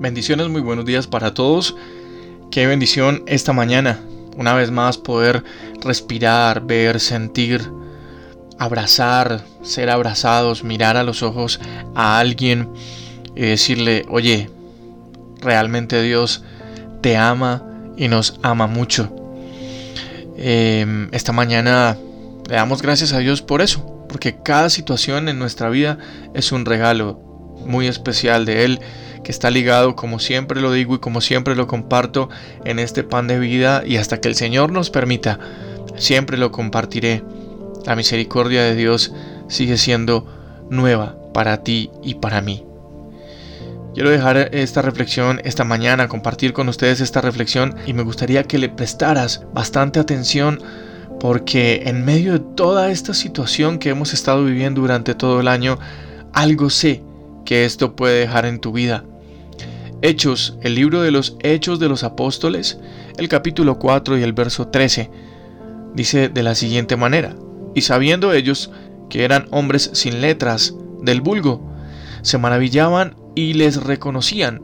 Bendiciones, muy buenos días para todos. Qué bendición esta mañana. Una vez más poder respirar, ver, sentir, abrazar, ser abrazados, mirar a los ojos a alguien y decirle, oye, realmente Dios te ama y nos ama mucho. Em, esta mañana le damos gracias a Dios por eso, porque cada situación en nuestra vida es un regalo muy especial de Él que está ligado, como siempre lo digo y como siempre lo comparto, en este pan de vida y hasta que el Señor nos permita, siempre lo compartiré. La misericordia de Dios sigue siendo nueva para ti y para mí. Quiero dejar esta reflexión esta mañana, compartir con ustedes esta reflexión y me gustaría que le prestaras bastante atención porque en medio de toda esta situación que hemos estado viviendo durante todo el año, algo sé que esto puede dejar en tu vida. Hechos, el libro de los Hechos de los Apóstoles, el capítulo 4 y el verso 13, dice de la siguiente manera, y sabiendo ellos que eran hombres sin letras del vulgo, se maravillaban y les reconocían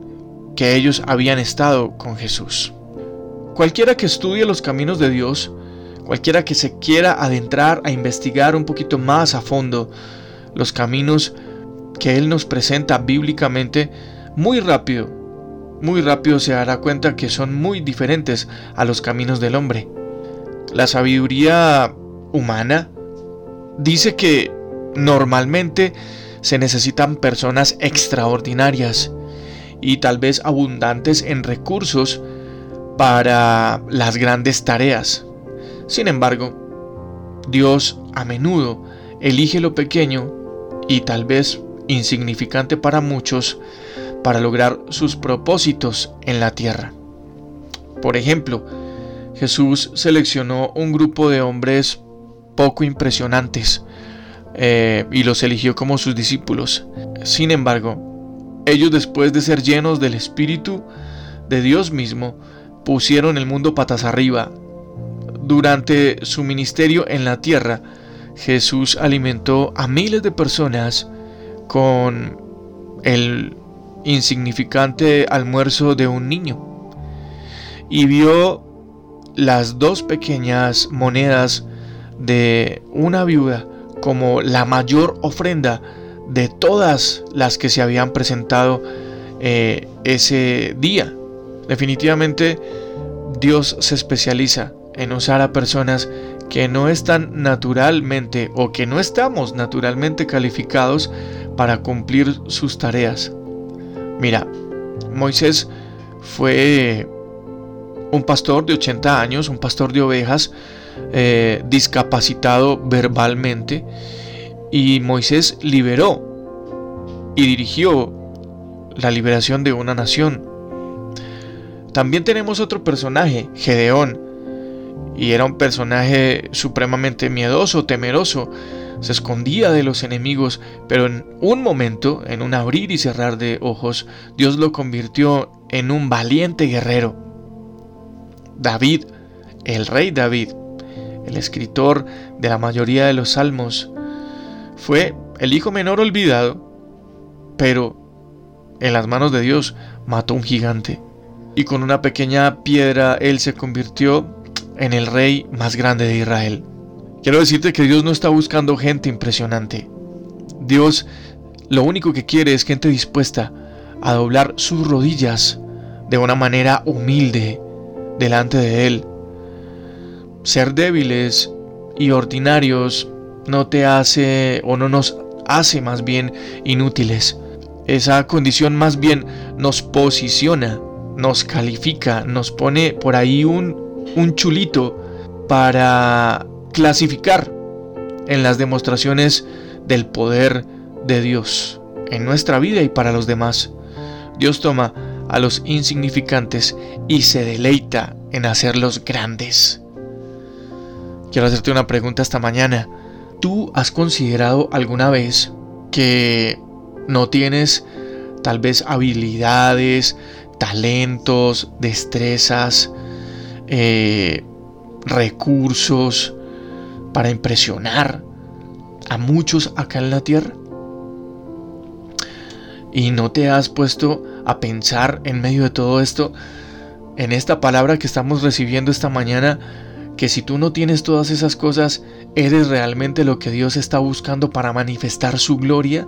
que ellos habían estado con Jesús. Cualquiera que estudie los caminos de Dios, cualquiera que se quiera adentrar a investigar un poquito más a fondo los caminos que Él nos presenta bíblicamente, muy rápido, muy rápido se dará cuenta que son muy diferentes a los caminos del hombre. La sabiduría humana dice que normalmente se necesitan personas extraordinarias y tal vez abundantes en recursos para las grandes tareas. Sin embargo, Dios a menudo elige lo pequeño y tal vez insignificante para muchos, para lograr sus propósitos en la tierra. Por ejemplo, Jesús seleccionó un grupo de hombres poco impresionantes eh, y los eligió como sus discípulos. Sin embargo, ellos después de ser llenos del Espíritu de Dios mismo, pusieron el mundo patas arriba. Durante su ministerio en la tierra, Jesús alimentó a miles de personas con el insignificante almuerzo de un niño y vio las dos pequeñas monedas de una viuda como la mayor ofrenda de todas las que se habían presentado eh, ese día. Definitivamente Dios se especializa en usar a personas que no están naturalmente o que no estamos naturalmente calificados para cumplir sus tareas. Mira, Moisés fue un pastor de 80 años, un pastor de ovejas, eh, discapacitado verbalmente, y Moisés liberó y dirigió la liberación de una nación. También tenemos otro personaje, Gedeón, y era un personaje supremamente miedoso, temeroso, se escondía de los enemigos, pero en un momento, en un abrir y cerrar de ojos, Dios lo convirtió en un valiente guerrero. David, el rey David, el escritor de la mayoría de los salmos, fue el hijo menor olvidado, pero en las manos de Dios mató un gigante. Y con una pequeña piedra él se convirtió en el rey más grande de Israel. Quiero decirte que Dios no está buscando gente impresionante. Dios lo único que quiere es gente dispuesta a doblar sus rodillas de una manera humilde delante de Él. Ser débiles y ordinarios no te hace o no nos hace más bien inútiles. Esa condición más bien nos posiciona, nos califica, nos pone por ahí un, un chulito para clasificar en las demostraciones del poder de Dios en nuestra vida y para los demás. Dios toma a los insignificantes y se deleita en hacerlos grandes. Quiero hacerte una pregunta esta mañana. ¿Tú has considerado alguna vez que no tienes tal vez habilidades, talentos, destrezas, eh, recursos, para impresionar a muchos acá en la tierra? ¿Y no te has puesto a pensar en medio de todo esto, en esta palabra que estamos recibiendo esta mañana, que si tú no tienes todas esas cosas, ¿eres realmente lo que Dios está buscando para manifestar su gloria?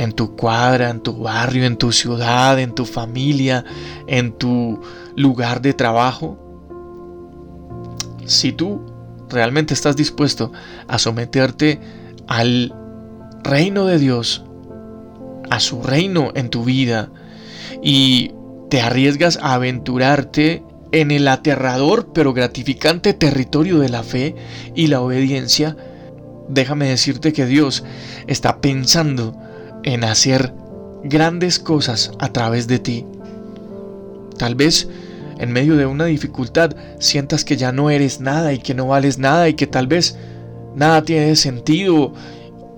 En tu cuadra, en tu barrio, en tu ciudad, en tu familia, en tu lugar de trabajo. Si tú realmente estás dispuesto a someterte al reino de Dios, a su reino en tu vida, y te arriesgas a aventurarte en el aterrador pero gratificante territorio de la fe y la obediencia, déjame decirte que Dios está pensando en hacer grandes cosas a través de ti. Tal vez en medio de una dificultad sientas que ya no eres nada y que no vales nada y que tal vez nada tiene sentido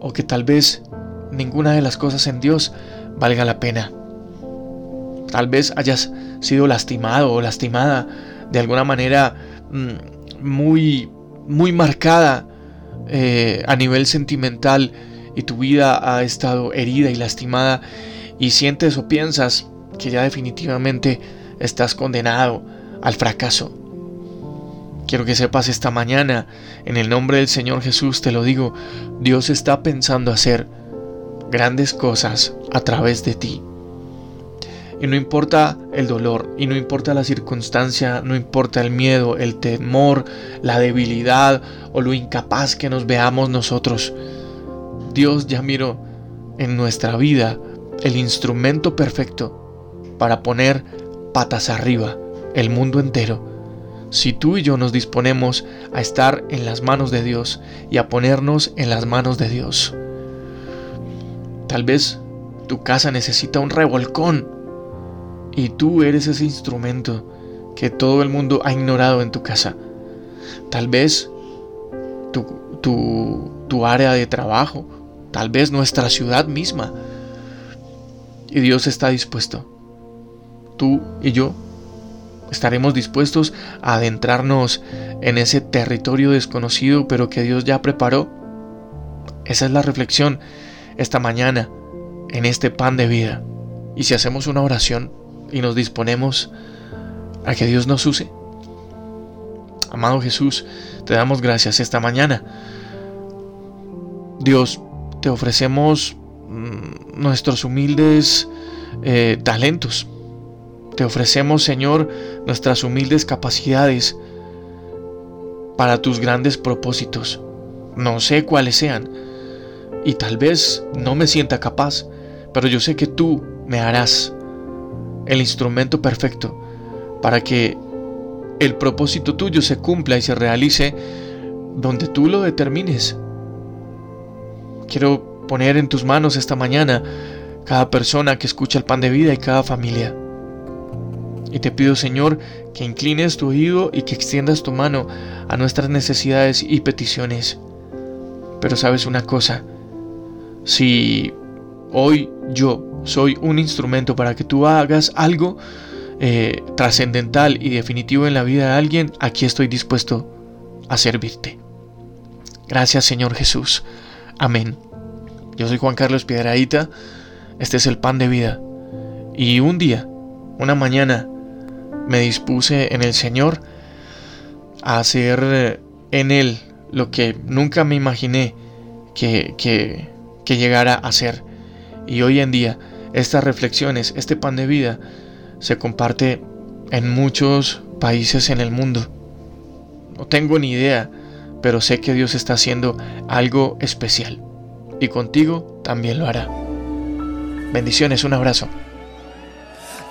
o que tal vez ninguna de las cosas en Dios valga la pena. Tal vez hayas sido lastimado o lastimada de alguna manera mm, muy, muy marcada eh, a nivel sentimental y tu vida ha estado herida y lastimada y sientes o piensas que ya definitivamente estás condenado al fracaso. Quiero que sepas esta mañana, en el nombre del Señor Jesús te lo digo, Dios está pensando hacer grandes cosas a través de ti. Y no importa el dolor, y no importa la circunstancia, no importa el miedo, el temor, la debilidad o lo incapaz que nos veamos nosotros. Dios ya miró en nuestra vida el instrumento perfecto para poner patas arriba el mundo entero. Si tú y yo nos disponemos a estar en las manos de Dios y a ponernos en las manos de Dios. Tal vez tu casa necesita un revolcón y tú eres ese instrumento que todo el mundo ha ignorado en tu casa. Tal vez tu, tu, área de trabajo, tal vez nuestra ciudad misma. Y Dios está dispuesto. Tú y yo estaremos dispuestos a adentrarnos en ese territorio desconocido, pero que Dios ya preparó. Esa es la reflexión esta mañana en este pan de vida. Y si hacemos una oración, y nos disponemos a que Dios nos use. Amado Jesús, te damos gracias esta mañana. Dios, te ofrecemos mm, nuestros humildes eh, talentos. Te ofrecemos, Señor, nuestras humildes capacidades para tus grandes propósitos. No sé cuáles sean. Y tal vez no me sienta capaz, pero yo sé que tú me harás el instrumento perfecto para que el propósito tuyo se cumpla y se realice donde tú lo determines. Quiero poner en tus manos esta mañana cada persona que escucha el pan de vida y cada familia. Y te pido, Señor, que inclines tu oído y que extiendas tu mano a nuestras necesidades y peticiones. Pero sabes una cosa, si hoy yo soy un instrumento para que tú hagas algo eh, trascendental y definitivo en la vida de alguien, aquí estoy dispuesto a servirte. Gracias Señor Jesús. Amén. Yo soy Juan Carlos Piedradita. Este es el pan de vida. Y un día, una mañana, me dispuse en el Señor a hacer eh, en Él lo que nunca me imaginé que, que, que llegara a ser. Y hoy en día estas reflexiones, este pan de vida, se comparte en muchos países en el mundo. No tengo ni idea, pero sé que Dios está haciendo algo especial. Y contigo también lo hará. Bendiciones, un abrazo.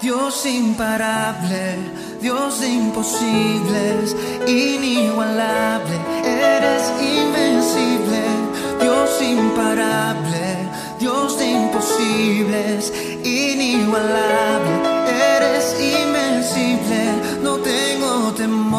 Dios imparable, Dios de imposibles, inigualable, eres invencible, Dios imparable Dios de imposibles, inigualable.